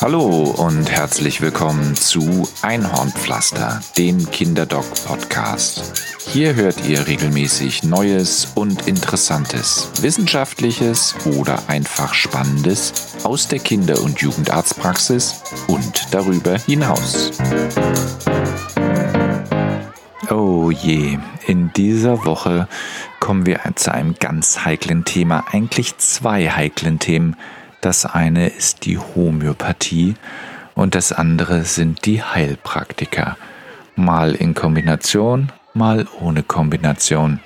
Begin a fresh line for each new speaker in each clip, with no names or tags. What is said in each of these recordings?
Hallo und herzlich willkommen zu Einhornpflaster, dem Kinderdoc-Podcast. Hier hört ihr regelmäßig Neues und Interessantes, Wissenschaftliches oder einfach Spannendes aus der Kinder- und Jugendarztpraxis und darüber hinaus. Oh je, in dieser Woche kommen wir zu einem ganz heiklen Thema, eigentlich zwei heiklen Themen. Das eine ist die Homöopathie und das andere sind die Heilpraktiker. Mal in Kombination, mal ohne Kombination.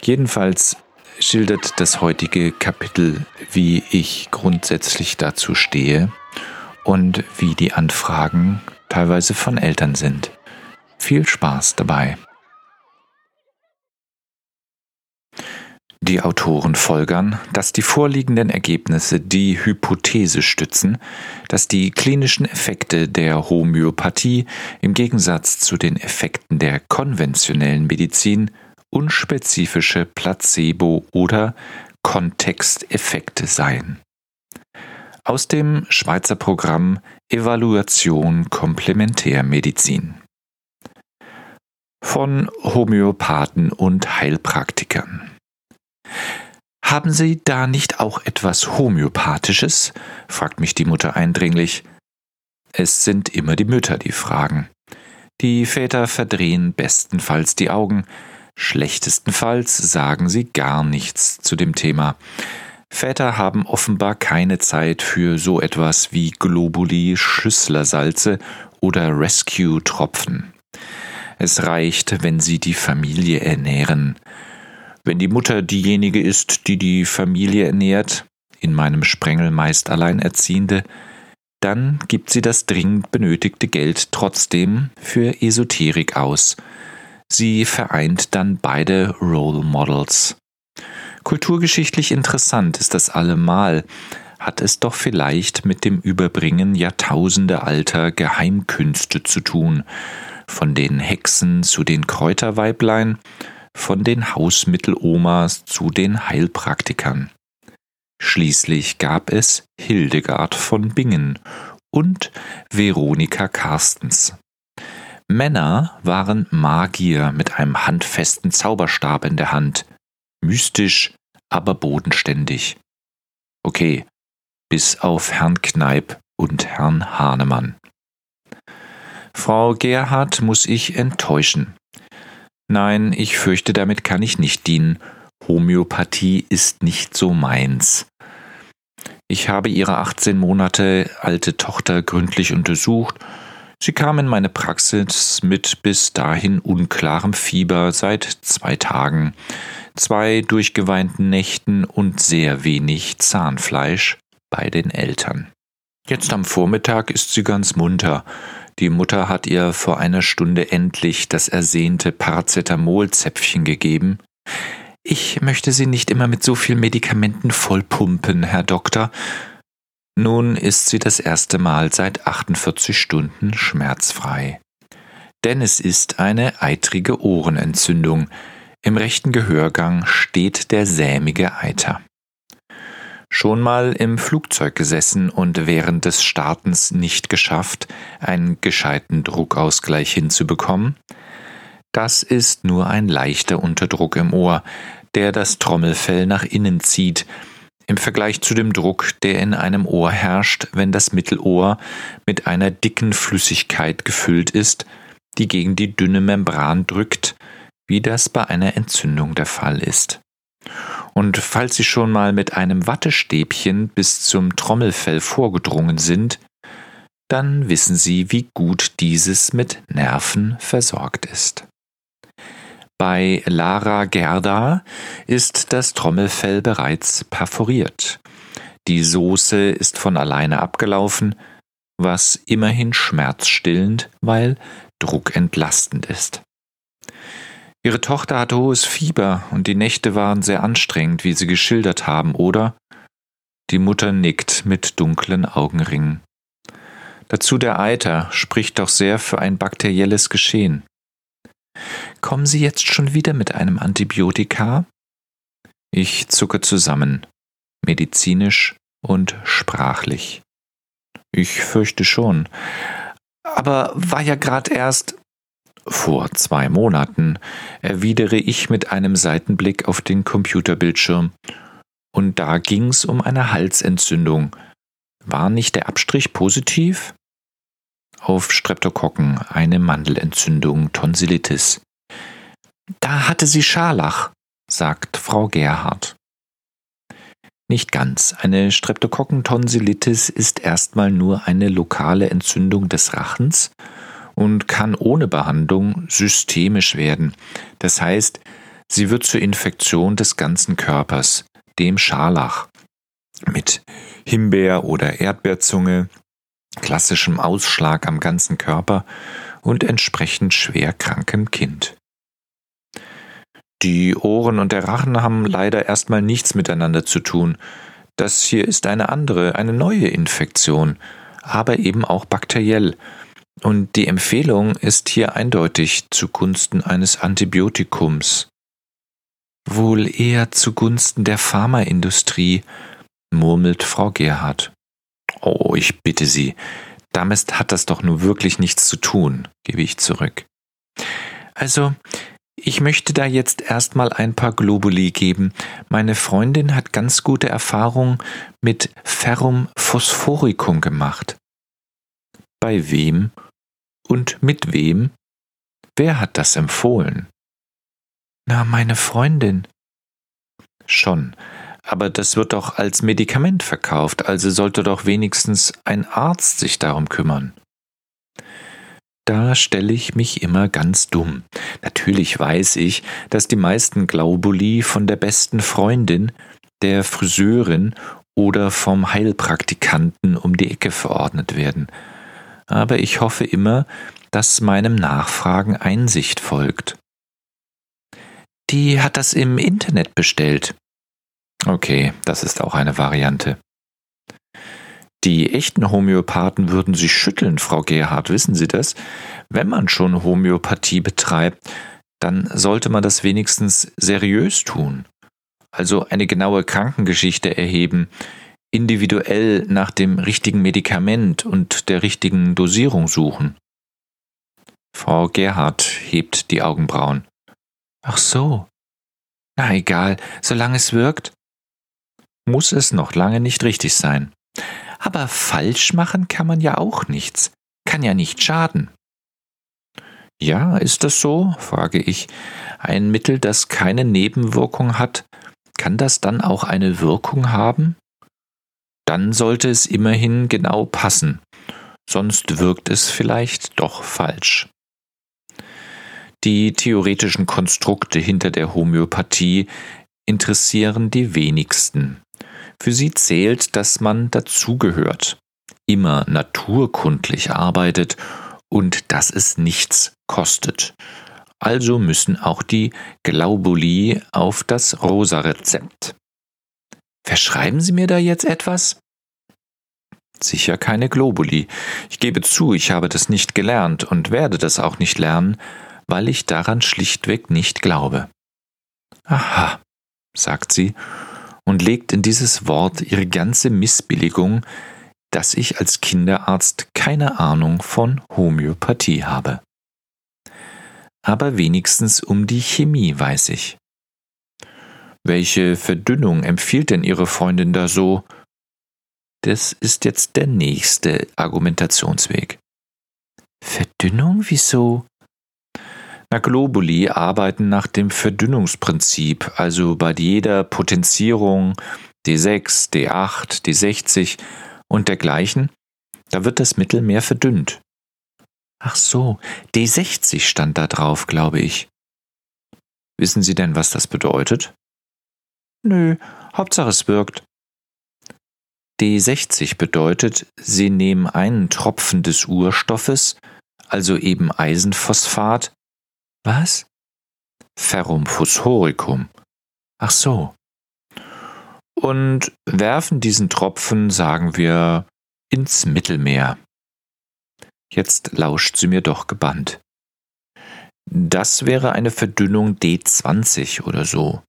Jedenfalls schildert das heutige Kapitel, wie ich grundsätzlich dazu stehe und wie die Anfragen teilweise von Eltern sind. Viel Spaß dabei. Die Autoren folgern, dass die vorliegenden Ergebnisse die Hypothese stützen, dass die klinischen Effekte der Homöopathie im Gegensatz zu den Effekten der konventionellen Medizin unspezifische Placebo- oder Kontexteffekte seien. Aus dem Schweizer Programm Evaluation Komplementärmedizin von Homöopathen und Heilpraktikern. Haben Sie da nicht auch etwas Homöopathisches? fragt mich die Mutter eindringlich. Es sind immer die Mütter, die fragen. Die Väter verdrehen bestenfalls die Augen, schlechtestenfalls sagen sie gar nichts zu dem Thema. Väter haben offenbar keine Zeit für so etwas wie Globuli, Schüsslersalze oder Rescue-Tropfen. Es reicht, wenn sie die Familie ernähren. Wenn die Mutter diejenige ist, die die Familie ernährt, in meinem Sprengel meist Alleinerziehende, dann gibt sie das dringend benötigte Geld trotzdem für Esoterik aus. Sie vereint dann beide Role Models. Kulturgeschichtlich interessant ist das allemal, hat es doch vielleicht mit dem Überbringen jahrtausendealter Geheimkünste zu tun, von den Hexen zu den Kräuterweiblein, von den Hausmittelomas zu den Heilpraktikern. Schließlich gab es Hildegard von Bingen und Veronika Carstens. Männer waren Magier mit einem handfesten Zauberstab in der Hand, mystisch, aber bodenständig. Okay, bis auf Herrn Kneip und Herrn Hahnemann. Frau Gerhard muss ich enttäuschen. Nein, ich fürchte, damit kann ich nicht dienen. Homöopathie ist nicht so meins. Ich habe ihre 18 Monate alte Tochter gründlich untersucht. Sie kam in meine Praxis mit bis dahin unklarem Fieber seit zwei Tagen, zwei durchgeweinten Nächten und sehr wenig Zahnfleisch bei den Eltern. Jetzt am Vormittag ist sie ganz munter. Die Mutter hat ihr vor einer Stunde endlich das ersehnte Paracetamolzäpfchen gegeben. Ich möchte Sie nicht immer mit so viel Medikamenten vollpumpen, Herr Doktor. Nun ist sie das erste Mal seit 48 Stunden schmerzfrei. Denn es ist eine eitrige Ohrenentzündung. Im rechten Gehörgang steht der sämige Eiter. Schon mal im Flugzeug gesessen und während des Startens nicht geschafft, einen gescheiten Druckausgleich hinzubekommen? Das ist nur ein leichter Unterdruck im Ohr, der das Trommelfell nach innen zieht, im Vergleich zu dem Druck, der in einem Ohr herrscht, wenn das Mittelohr mit einer dicken Flüssigkeit gefüllt ist, die gegen die dünne Membran drückt, wie das bei einer Entzündung der Fall ist. Und falls Sie schon mal mit einem Wattestäbchen bis zum Trommelfell vorgedrungen sind, dann wissen Sie, wie gut dieses mit Nerven versorgt ist. Bei Lara Gerda ist das Trommelfell bereits perforiert. Die Soße ist von alleine abgelaufen, was immerhin schmerzstillend, weil druckentlastend ist. Ihre Tochter hatte hohes Fieber und die Nächte waren sehr anstrengend, wie Sie geschildert haben, oder? Die Mutter nickt mit dunklen Augenringen. Dazu der Eiter spricht doch sehr für ein bakterielles Geschehen. Kommen Sie jetzt schon wieder mit einem Antibiotika? Ich zucke zusammen, medizinisch und sprachlich. Ich fürchte schon. Aber war ja grad erst. Vor zwei Monaten, erwidere ich mit einem Seitenblick auf den Computerbildschirm. Und da ging's um eine Halsentzündung. War nicht der Abstrich positiv? Auf Streptokokken, eine Mandelentzündung, Tonsillitis. Da hatte sie Scharlach, sagt Frau Gerhard. Nicht ganz. Eine Streptokokkentonsillitis ist erstmal nur eine lokale Entzündung des Rachens und kann ohne Behandlung systemisch werden. Das heißt, sie wird zur Infektion des ganzen Körpers, dem Scharlach, mit Himbeer- oder Erdbeerzunge, klassischem Ausschlag am ganzen Körper und entsprechend schwer krankem Kind. Die Ohren und der Rachen haben leider erstmal nichts miteinander zu tun. Das hier ist eine andere, eine neue Infektion, aber eben auch bakteriell. Und die Empfehlung ist hier eindeutig zugunsten eines Antibiotikums. Wohl eher zugunsten der Pharmaindustrie, murmelt Frau Gerhard. Oh, ich bitte Sie, damit hat das doch nur wirklich nichts zu tun, gebe ich zurück. Also, ich möchte da jetzt erstmal ein paar Globuli geben. Meine Freundin hat ganz gute Erfahrungen mit Ferrum phosphoricum gemacht. Bei wem und mit wem? Wer hat das empfohlen? Na, meine Freundin. Schon, aber das wird doch als Medikament verkauft, also sollte doch wenigstens ein Arzt sich darum kümmern. Da stelle ich mich immer ganz dumm. Natürlich weiß ich, dass die meisten Glaubuli von der besten Freundin, der Friseurin oder vom Heilpraktikanten um die Ecke verordnet werden. Aber ich hoffe immer, dass meinem Nachfragen Einsicht folgt. Die hat das im Internet bestellt. Okay, das ist auch eine Variante. Die echten Homöopathen würden sich schütteln, Frau Gerhard, wissen Sie das? Wenn man schon Homöopathie betreibt, dann sollte man das wenigstens seriös tun. Also eine genaue Krankengeschichte erheben, individuell nach dem richtigen Medikament und der richtigen Dosierung suchen. Frau Gerhard hebt die Augenbrauen. Ach so. Na egal, solange es wirkt, muss es noch lange nicht richtig sein. Aber falsch machen kann man ja auch nichts, kann ja nicht schaden. Ja, ist das so? frage ich. Ein Mittel, das keine Nebenwirkung hat, kann das dann auch eine Wirkung haben? Dann sollte es immerhin genau passen, sonst wirkt es vielleicht doch falsch. Die theoretischen Konstrukte hinter der Homöopathie interessieren die wenigsten. Für sie zählt, dass man dazugehört, immer naturkundlich arbeitet und dass es nichts kostet. Also müssen auch die Glaubuli auf das Rosa-Rezept. Verschreiben Sie mir da jetzt etwas? Sicher keine Globuli. Ich gebe zu, ich habe das nicht gelernt und werde das auch nicht lernen, weil ich daran schlichtweg nicht glaube. Aha, sagt sie und legt in dieses Wort ihre ganze Missbilligung, dass ich als Kinderarzt keine Ahnung von Homöopathie habe. Aber wenigstens um die Chemie weiß ich. Welche Verdünnung empfiehlt denn Ihre Freundin da so? Das ist jetzt der nächste Argumentationsweg. Verdünnung? Wieso? Na, Globuli arbeiten nach dem Verdünnungsprinzip, also bei jeder Potenzierung D6, D8, D60 und dergleichen, da wird das Mittel mehr verdünnt. Ach so, D60 stand da drauf, glaube ich. Wissen Sie denn, was das bedeutet? Nö, Hauptsache es wirkt. D60 bedeutet, Sie nehmen einen Tropfen des Urstoffes, also eben Eisenphosphat, was? Ferrum phosphoricum. Ach so. Und werfen diesen Tropfen, sagen wir, ins Mittelmeer. Jetzt lauscht sie mir doch gebannt. Das wäre eine Verdünnung D20 oder so.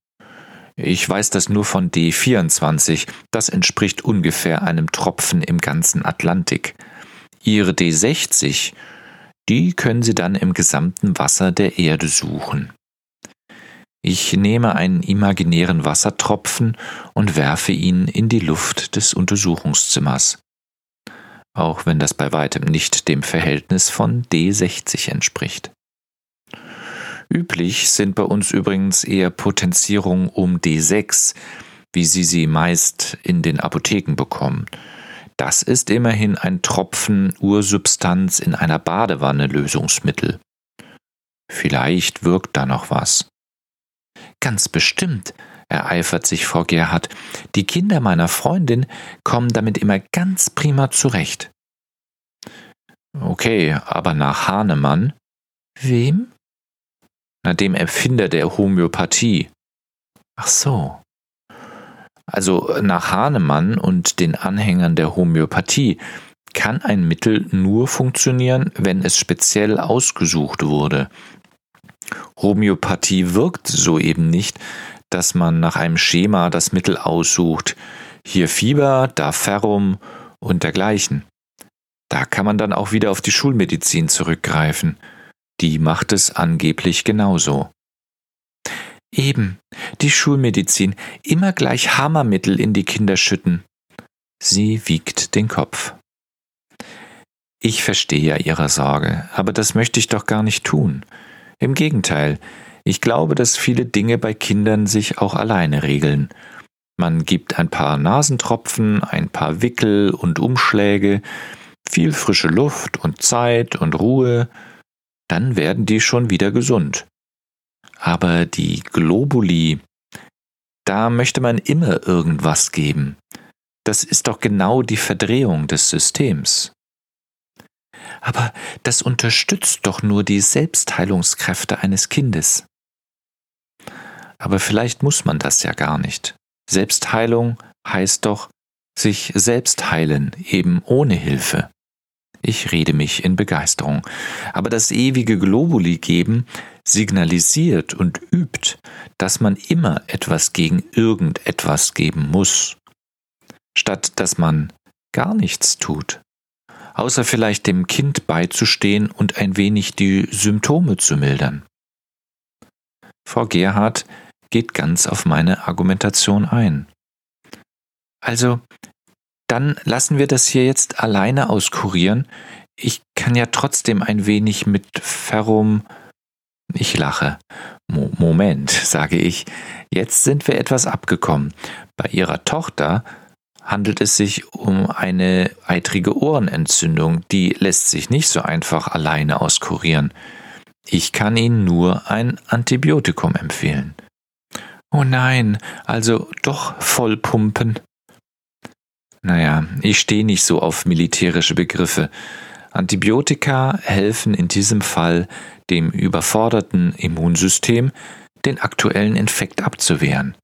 Ich weiß das nur von D24, das entspricht ungefähr einem Tropfen im ganzen Atlantik. Ihre D60, die können Sie dann im gesamten Wasser der Erde suchen. Ich nehme einen imaginären Wassertropfen und werfe ihn in die Luft des Untersuchungszimmers. Auch wenn das bei weitem nicht dem Verhältnis von D60 entspricht. Üblich sind bei uns übrigens eher Potenzierungen um D6, wie Sie sie meist in den Apotheken bekommen. Das ist immerhin ein Tropfen Ursubstanz in einer Badewanne Lösungsmittel. Vielleicht wirkt da noch was. Ganz bestimmt, ereifert sich Frau Gerhard. Die Kinder meiner Freundin kommen damit immer ganz prima zurecht. Okay, aber nach Hahnemann. Wem? Na, dem Erfinder der Homöopathie. Ach so. Also nach Hahnemann und den Anhängern der Homöopathie kann ein Mittel nur funktionieren, wenn es speziell ausgesucht wurde. Homöopathie wirkt so eben nicht, dass man nach einem Schema das Mittel aussucht. Hier Fieber, da Ferrum und dergleichen. Da kann man dann auch wieder auf die Schulmedizin zurückgreifen. Die macht es angeblich genauso. Eben, die Schulmedizin, immer gleich Hammermittel in die Kinder schütten. Sie wiegt den Kopf. Ich verstehe ja Ihre Sorge, aber das möchte ich doch gar nicht tun. Im Gegenteil, ich glaube, dass viele Dinge bei Kindern sich auch alleine regeln. Man gibt ein paar Nasentropfen, ein paar Wickel und Umschläge, viel frische Luft und Zeit und Ruhe, dann werden die schon wieder gesund. Aber die Globuli, da möchte man immer irgendwas geben. Das ist doch genau die Verdrehung des Systems. Aber das unterstützt doch nur die Selbstheilungskräfte eines Kindes. Aber vielleicht muss man das ja gar nicht. Selbstheilung heißt doch sich selbst heilen, eben ohne Hilfe. Ich rede mich in Begeisterung. Aber das ewige Globuli geben signalisiert und übt, dass man immer etwas gegen irgendetwas geben muss, statt dass man gar nichts tut, außer vielleicht dem Kind beizustehen und ein wenig die Symptome zu mildern. Frau Gerhard geht ganz auf meine Argumentation ein. Also, dann lassen wir das hier jetzt alleine auskurieren. Ich kann ja trotzdem ein wenig mit Ferrum. Ich lache. Mo Moment, sage ich. Jetzt sind wir etwas abgekommen. Bei ihrer Tochter handelt es sich um eine eitrige Ohrenentzündung, die lässt sich nicht so einfach alleine auskurieren. Ich kann Ihnen nur ein Antibiotikum empfehlen. Oh nein, also doch vollpumpen. Naja, ich stehe nicht so auf militärische Begriffe. Antibiotika helfen in diesem Fall dem überforderten Immunsystem, den aktuellen Infekt abzuwehren.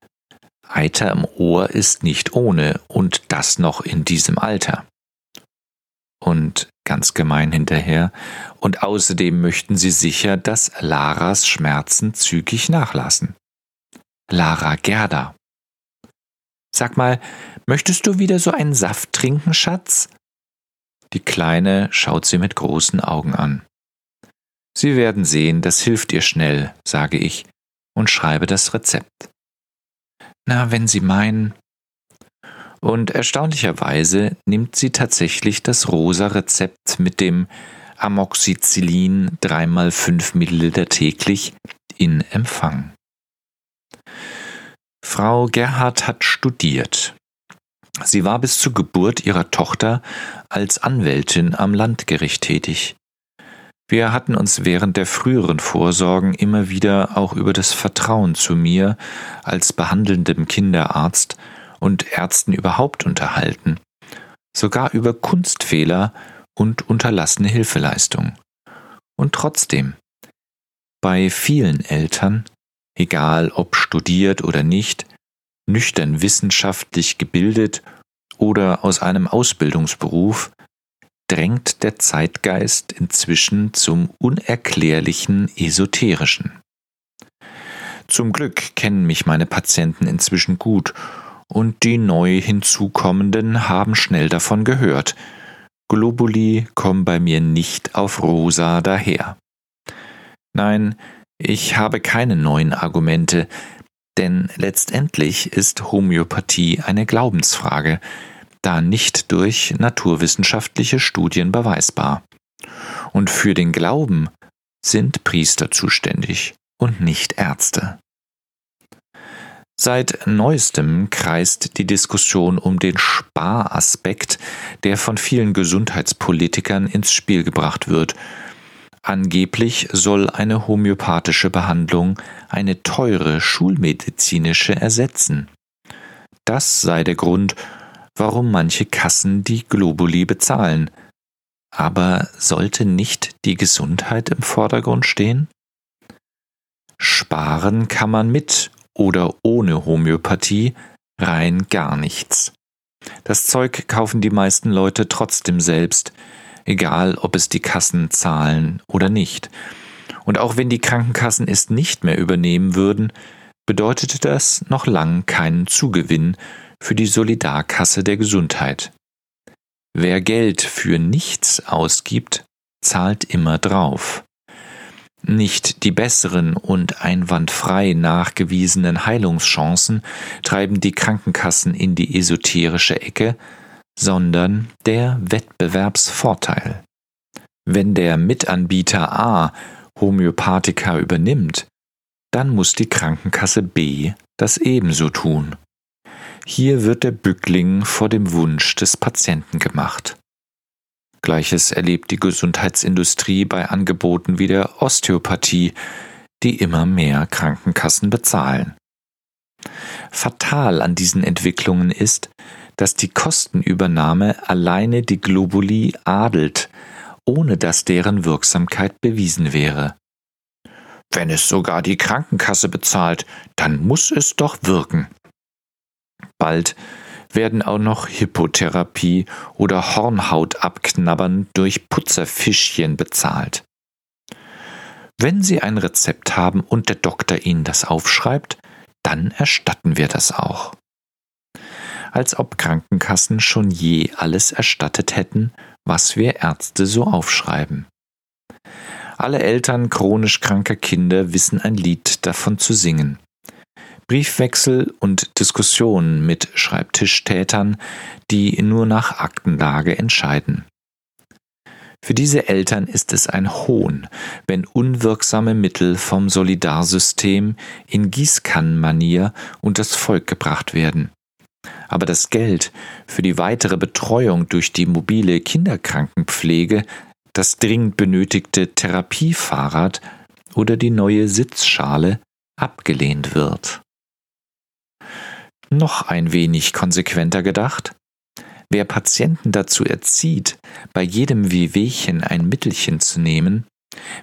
Eiter im Ohr ist nicht ohne und das noch in diesem Alter. Und ganz gemein hinterher, und außerdem möchten sie sicher, dass Laras Schmerzen zügig nachlassen. Lara Gerda. Sag mal, möchtest du wieder so einen Saft trinken, Schatz? Die Kleine schaut sie mit großen Augen an. Sie werden sehen, das hilft ihr schnell, sage ich und schreibe das Rezept. Na, wenn Sie meinen. Und erstaunlicherweise nimmt sie tatsächlich das rosa Rezept mit dem Amoxicillin 3x5 Milliliter täglich in Empfang. Frau Gerhard hat studiert. Sie war bis zur Geburt ihrer Tochter als Anwältin am Landgericht tätig. Wir hatten uns während der früheren Vorsorgen immer wieder auch über das Vertrauen zu mir als behandelndem Kinderarzt und Ärzten überhaupt unterhalten, sogar über Kunstfehler und unterlassene Hilfeleistung. Und trotzdem, bei vielen Eltern egal ob studiert oder nicht, nüchtern wissenschaftlich gebildet oder aus einem Ausbildungsberuf, drängt der Zeitgeist inzwischen zum unerklärlichen Esoterischen. Zum Glück kennen mich meine Patienten inzwischen gut, und die neu hinzukommenden haben schnell davon gehört. Globuli kommen bei mir nicht auf rosa daher. Nein, ich habe keine neuen Argumente, denn letztendlich ist Homöopathie eine Glaubensfrage, da nicht durch naturwissenschaftliche Studien beweisbar. Und für den Glauben sind Priester zuständig und nicht Ärzte. Seit neuestem kreist die Diskussion um den Sparaspekt, der von vielen Gesundheitspolitikern ins Spiel gebracht wird. Angeblich soll eine homöopathische Behandlung eine teure schulmedizinische ersetzen. Das sei der Grund, warum manche Kassen die Globuli bezahlen. Aber sollte nicht die Gesundheit im Vordergrund stehen? Sparen kann man mit oder ohne Homöopathie rein gar nichts. Das Zeug kaufen die meisten Leute trotzdem selbst, egal ob es die Kassen zahlen oder nicht. Und auch wenn die Krankenkassen es nicht mehr übernehmen würden, bedeutete das noch lang keinen Zugewinn für die Solidarkasse der Gesundheit. Wer Geld für nichts ausgibt, zahlt immer drauf. Nicht die besseren und einwandfrei nachgewiesenen Heilungschancen treiben die Krankenkassen in die esoterische Ecke, sondern der Wettbewerbsvorteil. Wenn der Mitanbieter A Homöopathika übernimmt, dann muss die Krankenkasse B das ebenso tun. Hier wird der Bückling vor dem Wunsch des Patienten gemacht. Gleiches erlebt die Gesundheitsindustrie bei Angeboten wie der Osteopathie, die immer mehr Krankenkassen bezahlen. Fatal an diesen Entwicklungen ist, dass die Kostenübernahme alleine die Globuli adelt, ohne dass deren Wirksamkeit bewiesen wäre. Wenn es sogar die Krankenkasse bezahlt, dann muss es doch wirken. Bald werden auch noch Hippotherapie oder Hornhaut abknabbern durch Putzerfischchen bezahlt. Wenn Sie ein Rezept haben und der Doktor Ihnen das aufschreibt, dann erstatten wir das auch. Als ob Krankenkassen schon je alles erstattet hätten, was wir Ärzte so aufschreiben. Alle Eltern chronisch kranker Kinder wissen ein Lied davon zu singen. Briefwechsel und Diskussionen mit Schreibtischtätern, die nur nach Aktenlage entscheiden. Für diese Eltern ist es ein Hohn, wenn unwirksame Mittel vom Solidarsystem in Gießkannenmanier das Volk gebracht werden. Aber das Geld für die weitere Betreuung durch die mobile Kinderkrankenpflege, das dringend benötigte Therapiefahrrad oder die neue Sitzschale abgelehnt wird. Noch ein wenig konsequenter gedacht. Wer Patienten dazu erzieht, bei jedem Wehwehchen ein Mittelchen zu nehmen,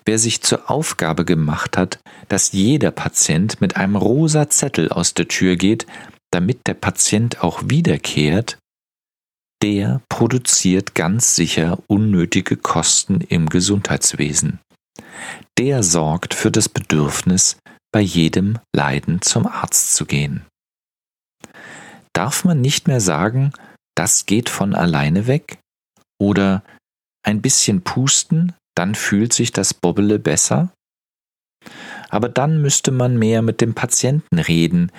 wer sich zur Aufgabe gemacht hat, dass jeder Patient mit einem rosa Zettel aus der Tür geht, damit der Patient auch wiederkehrt, der produziert ganz sicher unnötige Kosten im Gesundheitswesen. Der sorgt für das Bedürfnis, bei jedem Leiden zum Arzt zu gehen darf man nicht mehr sagen, das geht von alleine weg? Oder ein bisschen pusten, dann fühlt sich das Bobbele besser? Aber dann müsste man mehr mit dem Patienten reden,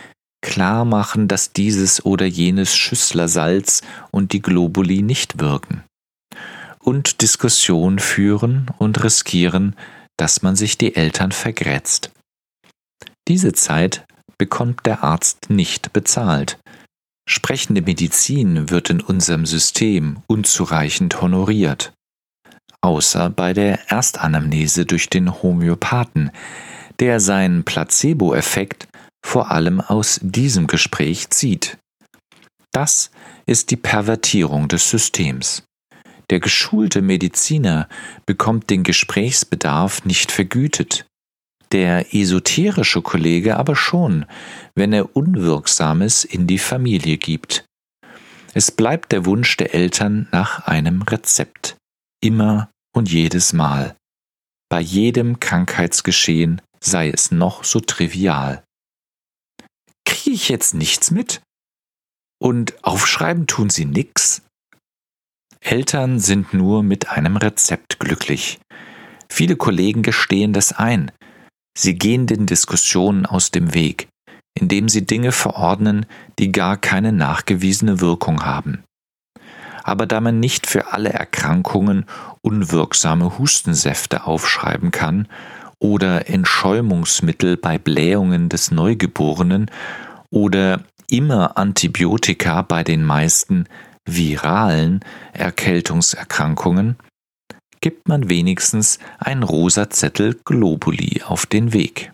klar machen, dass dieses oder jenes Schüsslersalz und die Globuli nicht wirken. Und Diskussion führen und riskieren, dass man sich die Eltern vergrätzt. Diese Zeit bekommt der Arzt nicht bezahlt, Sprechende Medizin wird in unserem System unzureichend honoriert, außer bei der Erstanamnese durch den Homöopathen, der seinen Placebo-Effekt vor allem aus diesem Gespräch zieht. Das ist die Pervertierung des Systems. Der geschulte Mediziner bekommt den Gesprächsbedarf nicht vergütet, der esoterische Kollege aber schon, wenn er Unwirksames in die Familie gibt. Es bleibt der Wunsch der Eltern nach einem Rezept. Immer und jedes Mal. Bei jedem Krankheitsgeschehen sei es noch so trivial. Kriege ich jetzt nichts mit? Und aufschreiben tun sie nix? Eltern sind nur mit einem Rezept glücklich. Viele Kollegen gestehen das ein. Sie gehen den Diskussionen aus dem Weg, indem sie Dinge verordnen, die gar keine nachgewiesene Wirkung haben. Aber da man nicht für alle Erkrankungen unwirksame Hustensäfte aufschreiben kann oder Entschäumungsmittel bei Blähungen des Neugeborenen oder immer Antibiotika bei den meisten viralen Erkältungserkrankungen, gibt man wenigstens ein rosa Zettel Globuli auf den Weg.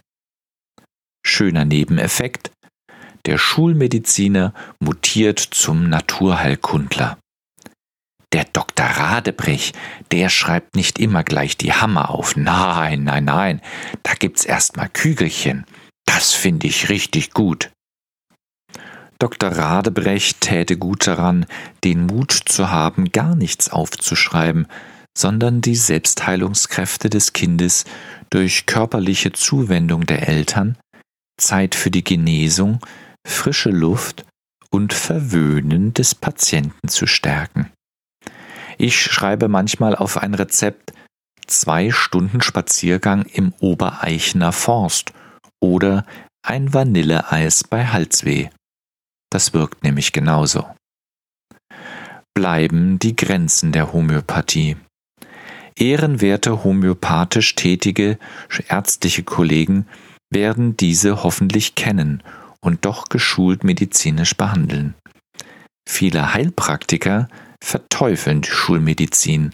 Schöner Nebeneffekt, der Schulmediziner mutiert zum Naturheilkundler. Der Dr. Radebrich, der schreibt nicht immer gleich die Hammer auf. Nein, nein, nein, da gibt's erstmal Kügelchen. Das finde ich richtig gut. Dr. Radebrecht täte gut daran, den Mut zu haben, gar nichts aufzuschreiben, sondern die Selbstheilungskräfte des Kindes durch körperliche Zuwendung der Eltern, Zeit für die Genesung, frische Luft und Verwöhnen des Patienten zu stärken. Ich schreibe manchmal auf ein Rezept zwei Stunden Spaziergang im Obereichner Forst oder ein Vanilleeis bei Halsweh. Das wirkt nämlich genauso. Bleiben die Grenzen der Homöopathie. Ehrenwerte homöopathisch tätige ärztliche Kollegen werden diese hoffentlich kennen und doch geschult medizinisch behandeln. Viele Heilpraktiker verteufeln die Schulmedizin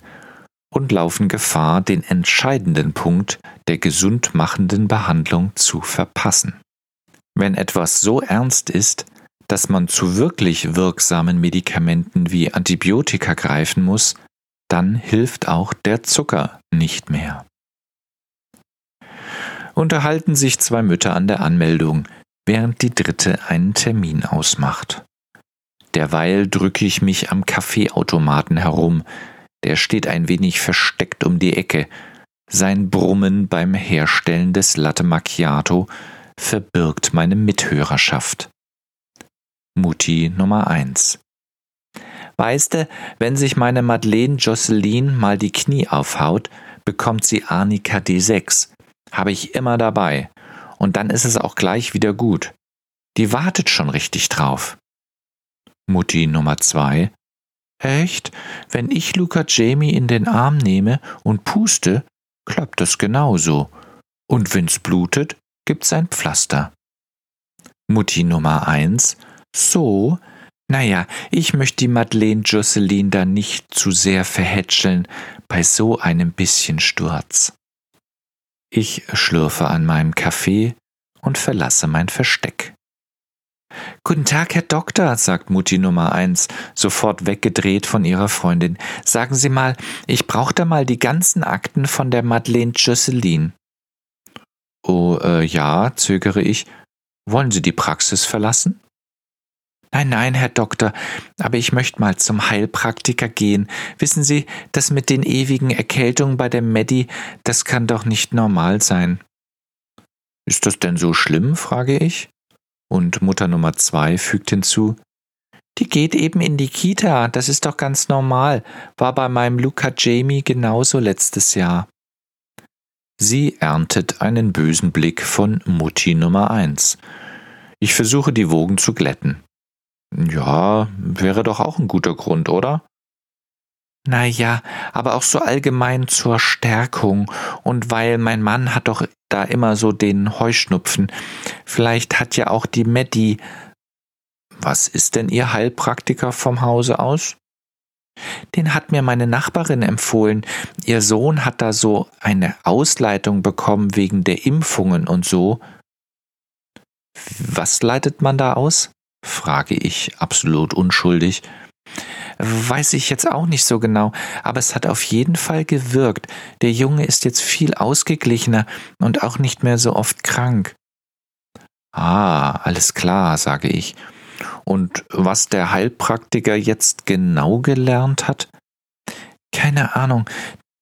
und laufen Gefahr, den entscheidenden Punkt der gesundmachenden Behandlung zu verpassen. Wenn etwas so ernst ist, dass man zu wirklich wirksamen Medikamenten wie Antibiotika greifen muss, dann hilft auch der Zucker nicht mehr. Unterhalten sich zwei Mütter an der Anmeldung, während die dritte einen Termin ausmacht. Derweil drücke ich mich am Kaffeeautomaten herum. Der steht ein wenig versteckt um die Ecke. Sein Brummen beim Herstellen des Latte Macchiato verbirgt meine Mithörerschaft. Mutti Nummer 1 Weißte, wenn sich meine Madeleine Jocelyn mal die Knie aufhaut, bekommt sie Arnika D6. Habe ich immer dabei. Und dann ist es auch gleich wieder gut. Die wartet schon richtig drauf. Mutti Nummer zwei. Echt? Wenn ich Luca Jamie in den Arm nehme und puste, klappt das genauso. Und wenn's blutet, gibt's ein Pflaster. Mutti Nummer eins. So? Naja, ich möchte die Madeleine Jocelyn da nicht zu sehr verhätscheln bei so einem bisschen Sturz. Ich schlürfe an meinem Kaffee und verlasse mein Versteck. Guten Tag, Herr Doktor, sagt Mutti Nummer eins, sofort weggedreht von ihrer Freundin. Sagen Sie mal, ich brauchte mal die ganzen Akten von der Madeleine Jocelyn. Oh, äh, ja, zögere ich. Wollen Sie die Praxis verlassen? Nein, nein, Herr Doktor, aber ich möchte mal zum Heilpraktiker gehen. Wissen Sie, das mit den ewigen Erkältungen bei der Medi, das kann doch nicht normal sein. Ist das denn so schlimm? frage ich. Und Mutter Nummer zwei fügt hinzu, die geht eben in die Kita, das ist doch ganz normal, war bei meinem Luca Jamie genauso letztes Jahr. Sie erntet einen bösen Blick von Mutti Nummer eins. Ich versuche die Wogen zu glätten. Ja, wäre doch auch ein guter Grund, oder? Na ja, aber auch so allgemein zur Stärkung und weil mein Mann hat doch da immer so den Heuschnupfen. Vielleicht hat ja auch die Medi. Was ist denn Ihr Heilpraktiker vom Hause aus? Den hat mir meine Nachbarin empfohlen. Ihr Sohn hat da so eine Ausleitung bekommen wegen der Impfungen und so. Was leitet man da aus? frage ich absolut unschuldig. Weiß ich jetzt auch nicht so genau, aber es hat auf jeden Fall gewirkt. Der Junge ist jetzt viel ausgeglichener und auch nicht mehr so oft krank. Ah, alles klar, sage ich. Und was der Heilpraktiker jetzt genau gelernt hat? Keine Ahnung,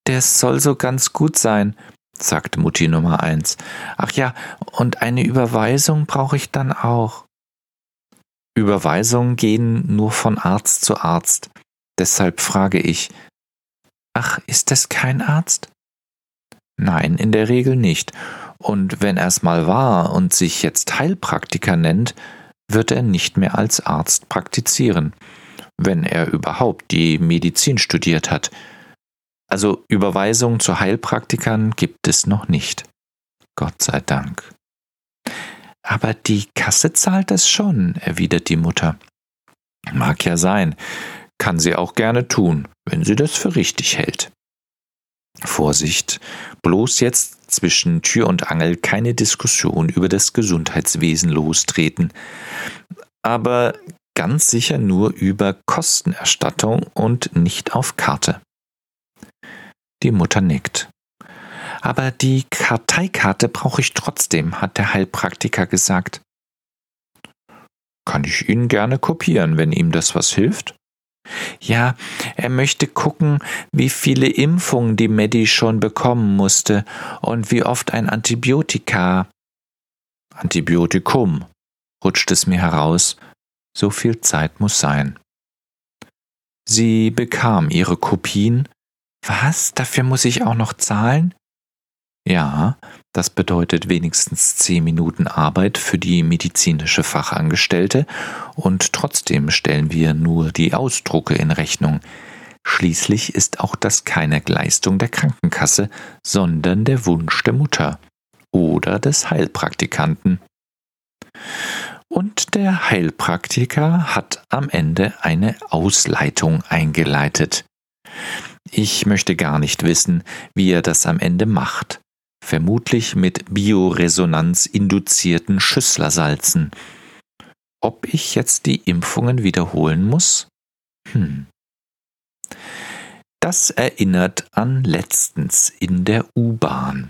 der soll so ganz gut sein, sagt Mutti Nummer eins. Ach ja, und eine Überweisung brauche ich dann auch. Überweisungen gehen nur von Arzt zu Arzt. Deshalb frage ich, ach, ist es kein Arzt? Nein, in der Regel nicht. Und wenn er es mal war und sich jetzt Heilpraktiker nennt, wird er nicht mehr als Arzt praktizieren, wenn er überhaupt die Medizin studiert hat. Also Überweisungen zu Heilpraktikern gibt es noch nicht. Gott sei Dank. Aber die Kasse zahlt es schon, erwidert die Mutter. Mag ja sein, kann sie auch gerne tun, wenn sie das für richtig hält. Vorsicht, bloß jetzt zwischen Tür und Angel keine Diskussion über das Gesundheitswesen lostreten, aber ganz sicher nur über Kostenerstattung und nicht auf Karte. Die Mutter nickt. Aber die Karteikarte brauche ich trotzdem, hat der Heilpraktiker gesagt. Kann ich Ihnen gerne kopieren, wenn ihm das was hilft? Ja, er möchte gucken, wie viele Impfungen die Medi schon bekommen musste und wie oft ein Antibiotika. Antibiotikum, rutscht es mir heraus. So viel Zeit muss sein. Sie bekam ihre Kopien. Was? Dafür muss ich auch noch zahlen? Ja, das bedeutet wenigstens zehn Minuten Arbeit für die medizinische Fachangestellte und trotzdem stellen wir nur die Ausdrucke in Rechnung. Schließlich ist auch das keine Leistung der Krankenkasse, sondern der Wunsch der Mutter oder des Heilpraktikanten. Und der Heilpraktiker hat am Ende eine Ausleitung eingeleitet. Ich möchte gar nicht wissen, wie er das am Ende macht vermutlich mit Bioresonanz induzierten Schüsslersalzen. Ob ich jetzt die Impfungen wiederholen muss? Hm. Das erinnert an letztens in der U-Bahn.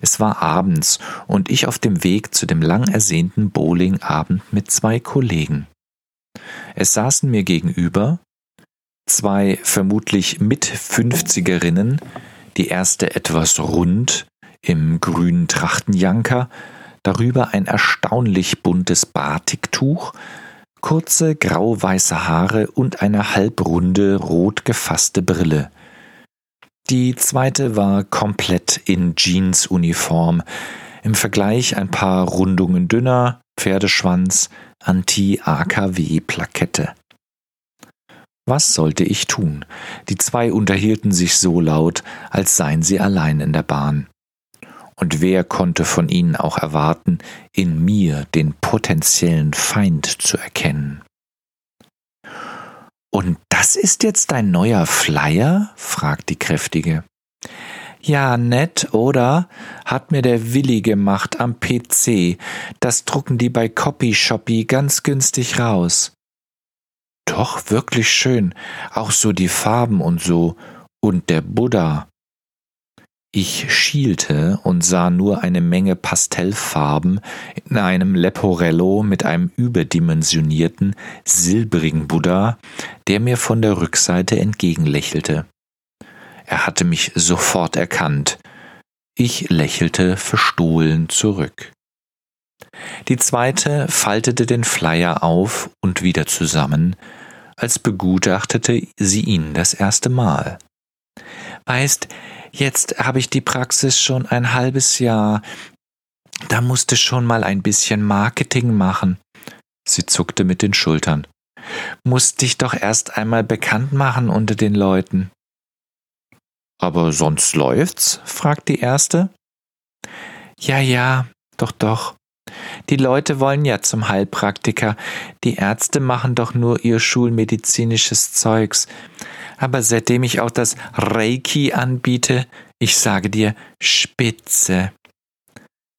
Es war abends und ich auf dem Weg zu dem lang ersehnten Bowlingabend mit zwei Kollegen. Es saßen mir gegenüber zwei vermutlich mit 50erinnen die erste etwas rund im grünen Trachtenjanker, darüber ein erstaunlich buntes Batiktuch, kurze grau-weiße Haare und eine halbrunde, rot gefasste Brille. Die zweite war komplett in Jeansuniform, im Vergleich ein paar Rundungen dünner, Pferdeschwanz, Anti-AKW-Plakette. Was sollte ich tun? Die zwei unterhielten sich so laut, als seien sie allein in der Bahn. Und wer konnte von ihnen auch erwarten, in mir den potenziellen Feind zu erkennen? Und das ist jetzt dein neuer Flyer? fragt die Kräftige. Ja, nett, oder? Hat mir der Willi gemacht am PC. Das drucken die bei Copyshoppy ganz günstig raus. Doch, wirklich schön. Auch so die Farben und so. Und der Buddha. Ich schielte und sah nur eine Menge Pastellfarben in einem Leporello mit einem überdimensionierten, silbrigen Buddha, der mir von der Rückseite entgegenlächelte. Er hatte mich sofort erkannt. Ich lächelte verstohlen zurück. Die zweite faltete den Flyer auf und wieder zusammen, als begutachtete sie ihn das erste Mal. Weißt, jetzt habe ich die Praxis schon ein halbes Jahr. Da musste schon mal ein bisschen Marketing machen. Sie zuckte mit den Schultern. Musst dich doch erst einmal bekannt machen unter den Leuten. Aber sonst läuft's? fragt die erste. Ja, ja, doch, doch. Die Leute wollen ja zum Heilpraktiker. Die Ärzte machen doch nur ihr schulmedizinisches Zeugs. Aber seitdem ich auch das Reiki anbiete, ich sage dir, spitze.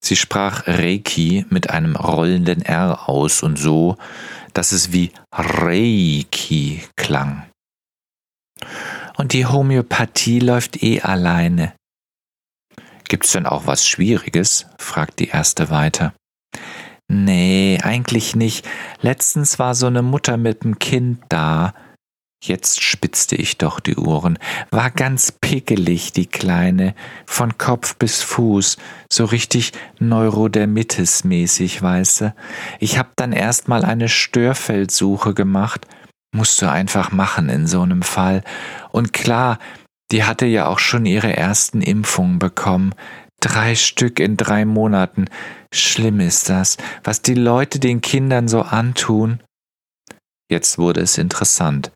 Sie sprach Reiki mit einem rollenden R aus und so, dass es wie Reiki klang. Und die Homöopathie läuft eh alleine. Gibt's denn auch was Schwieriges? fragt die erste weiter. Nee, eigentlich nicht. Letztens war so eine Mutter mit dem Kind da. Jetzt spitzte ich doch die Ohren, war ganz pickelig, die Kleine, von Kopf bis Fuß, so richtig Neurodermitis-mäßig, weiße. Ich hab dann erst mal eine Störfeldsuche gemacht, musst du einfach machen in so einem Fall. Und klar, die hatte ja auch schon ihre ersten Impfungen bekommen. Drei Stück in drei Monaten. Schlimm ist das, was die Leute den Kindern so antun. Jetzt wurde es interessant.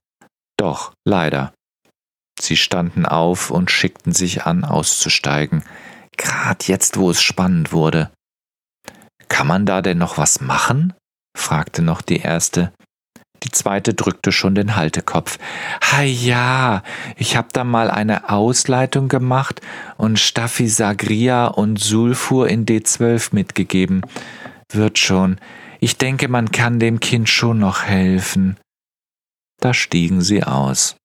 Doch, leider. Sie standen auf und schickten sich an, auszusteigen. Grad jetzt, wo es spannend wurde. Kann man da denn noch was machen? fragte noch die erste. Die zweite drückte schon den Haltekopf. Ha ja, ich hab da mal eine Ausleitung gemacht und Staphysagria und Sulfur in D12 mitgegeben. Wird schon. Ich denke, man kann dem Kind schon noch helfen. Da stiegen sie aus.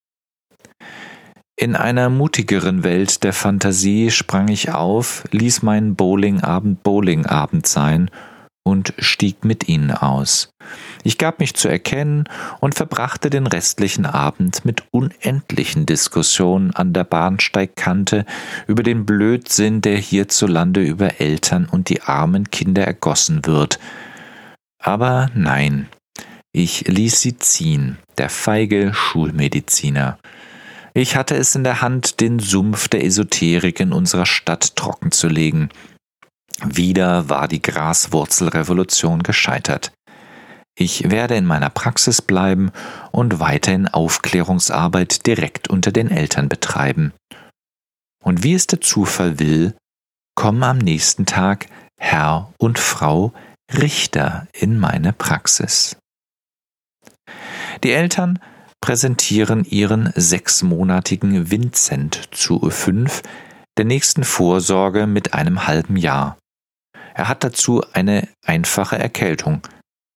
In einer mutigeren Welt der Fantasie sprang ich auf, ließ meinen Bowlingabend Bowlingabend sein und stieg mit ihnen aus. Ich gab mich zu erkennen und verbrachte den restlichen Abend mit unendlichen Diskussionen an der Bahnsteigkante über den Blödsinn, der hierzulande über Eltern und die armen Kinder ergossen wird. Aber nein, ich ließ sie ziehen, der feige Schulmediziner. Ich hatte es in der Hand, den Sumpf der Esoterik in unserer Stadt trockenzulegen. Wieder war die Graswurzelrevolution gescheitert. Ich werde in meiner Praxis bleiben und weiterhin Aufklärungsarbeit direkt unter den Eltern betreiben. Und wie es der Zufall will, kommen am nächsten Tag Herr und Frau Richter in meine Praxis. Die Eltern präsentieren ihren sechsmonatigen Vincent zu fünf der nächsten Vorsorge mit einem halben Jahr. Er hat dazu eine einfache Erkältung.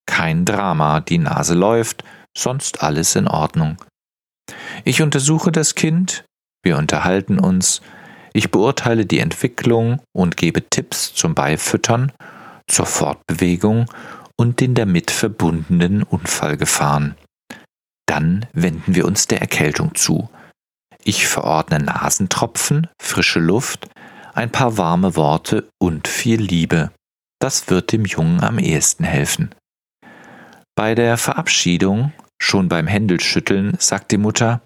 Kein Drama, die Nase läuft, sonst alles in Ordnung. Ich untersuche das Kind, wir unterhalten uns, ich beurteile die Entwicklung und gebe Tipps zum Beifüttern, zur Fortbewegung und den damit verbundenen Unfallgefahren. Dann wenden wir uns der Erkältung zu. Ich verordne Nasentropfen, frische Luft, ein paar warme Worte und viel Liebe. Das wird dem Jungen am ehesten helfen. Bei der Verabschiedung, schon beim Händelschütteln, sagt die Mutter,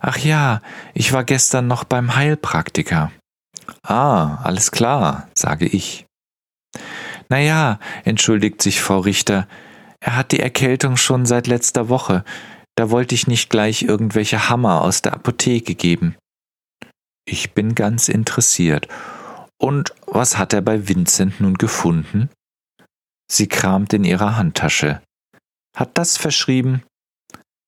Ach ja, ich war gestern noch beim Heilpraktiker. Ah, alles klar, sage ich. Na ja, entschuldigt sich Frau Richter, er hat die Erkältung schon seit letzter Woche. Da wollte ich nicht gleich irgendwelche Hammer aus der Apotheke geben. Ich bin ganz interessiert. Und was hat er bei Vincent nun gefunden? Sie kramt in ihrer Handtasche. Hat das verschrieben?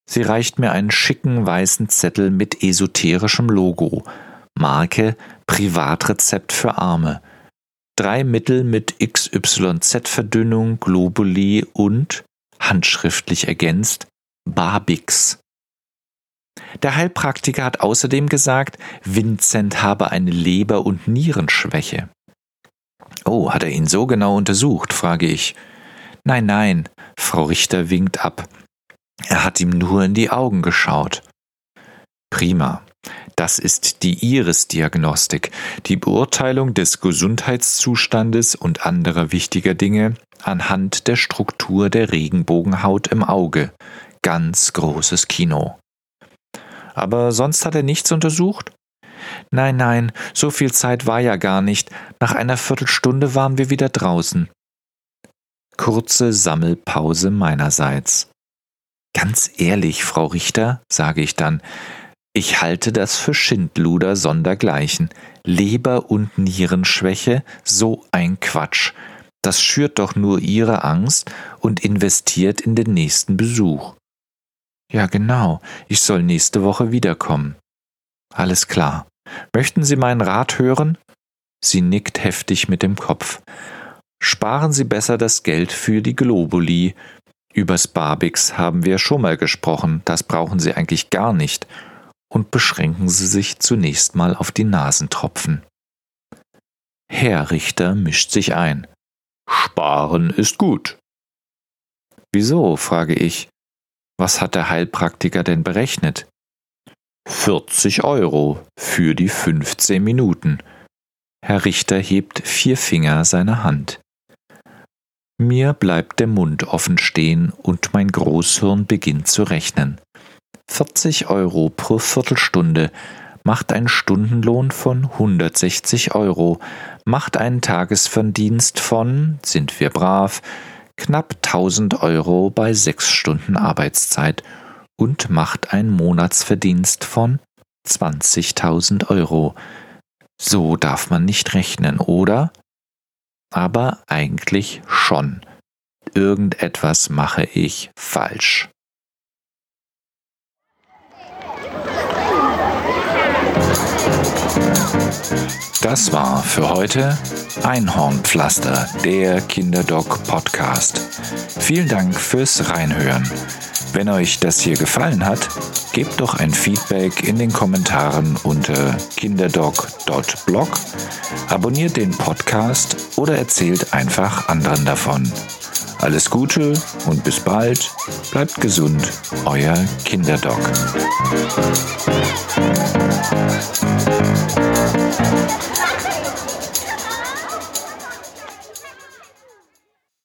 Sie reicht mir einen schicken weißen Zettel mit esoterischem Logo. Marke Privatrezept für Arme. Drei Mittel mit XYZ-Verdünnung, Globuli und, handschriftlich ergänzt, Barbix. Der Heilpraktiker hat außerdem gesagt, Vincent habe eine Leber- und Nierenschwäche. Oh, hat er ihn so genau untersucht, frage ich. Nein, nein, Frau Richter winkt ab. Er hat ihm nur in die Augen geschaut. Prima. Das ist die Iris-Diagnostik, die Beurteilung des Gesundheitszustandes und anderer wichtiger Dinge anhand der Struktur der Regenbogenhaut im Auge. Ganz großes Kino. Aber sonst hat er nichts untersucht? Nein, nein, so viel Zeit war ja gar nicht. Nach einer Viertelstunde waren wir wieder draußen. Kurze Sammelpause meinerseits. Ganz ehrlich, Frau Richter, sage ich dann, ich halte das für Schindluder sondergleichen. Leber- und Nierenschwäche, so ein Quatsch. Das schürt doch nur Ihre Angst und investiert in den nächsten Besuch. Ja, genau. Ich soll nächste Woche wiederkommen. Alles klar. Möchten Sie meinen Rat hören? Sie nickt heftig mit dem Kopf. Sparen Sie besser das Geld für die Globuli. Übers Barbix haben wir schon mal gesprochen, das brauchen Sie eigentlich gar nicht. Und beschränken Sie sich zunächst mal auf die Nasentropfen. Herr Richter mischt sich ein. Sparen ist gut. Wieso? frage ich. Was hat der Heilpraktiker denn berechnet? 40 Euro für die 15 Minuten. Herr Richter hebt vier Finger seiner Hand. Mir bleibt der Mund offen stehen und mein Großhirn beginnt zu rechnen. 40 Euro pro Viertelstunde macht einen Stundenlohn von 160 Euro, macht einen Tagesverdienst von, sind wir brav, knapp 1000 Euro bei sechs Stunden Arbeitszeit und macht einen Monatsverdienst von 20.000 Euro. So darf man nicht rechnen, oder? Aber eigentlich schon. Irgendetwas mache ich falsch. Das war für heute Einhornpflaster, der Kinderdoc Podcast. Vielen Dank fürs Reinhören. Wenn euch das hier gefallen hat, gebt doch ein Feedback in den Kommentaren unter kinderdoc.blog, abonniert den Podcast oder erzählt einfach anderen davon. Alles Gute und bis bald. Bleibt gesund, euer Kinderdoc.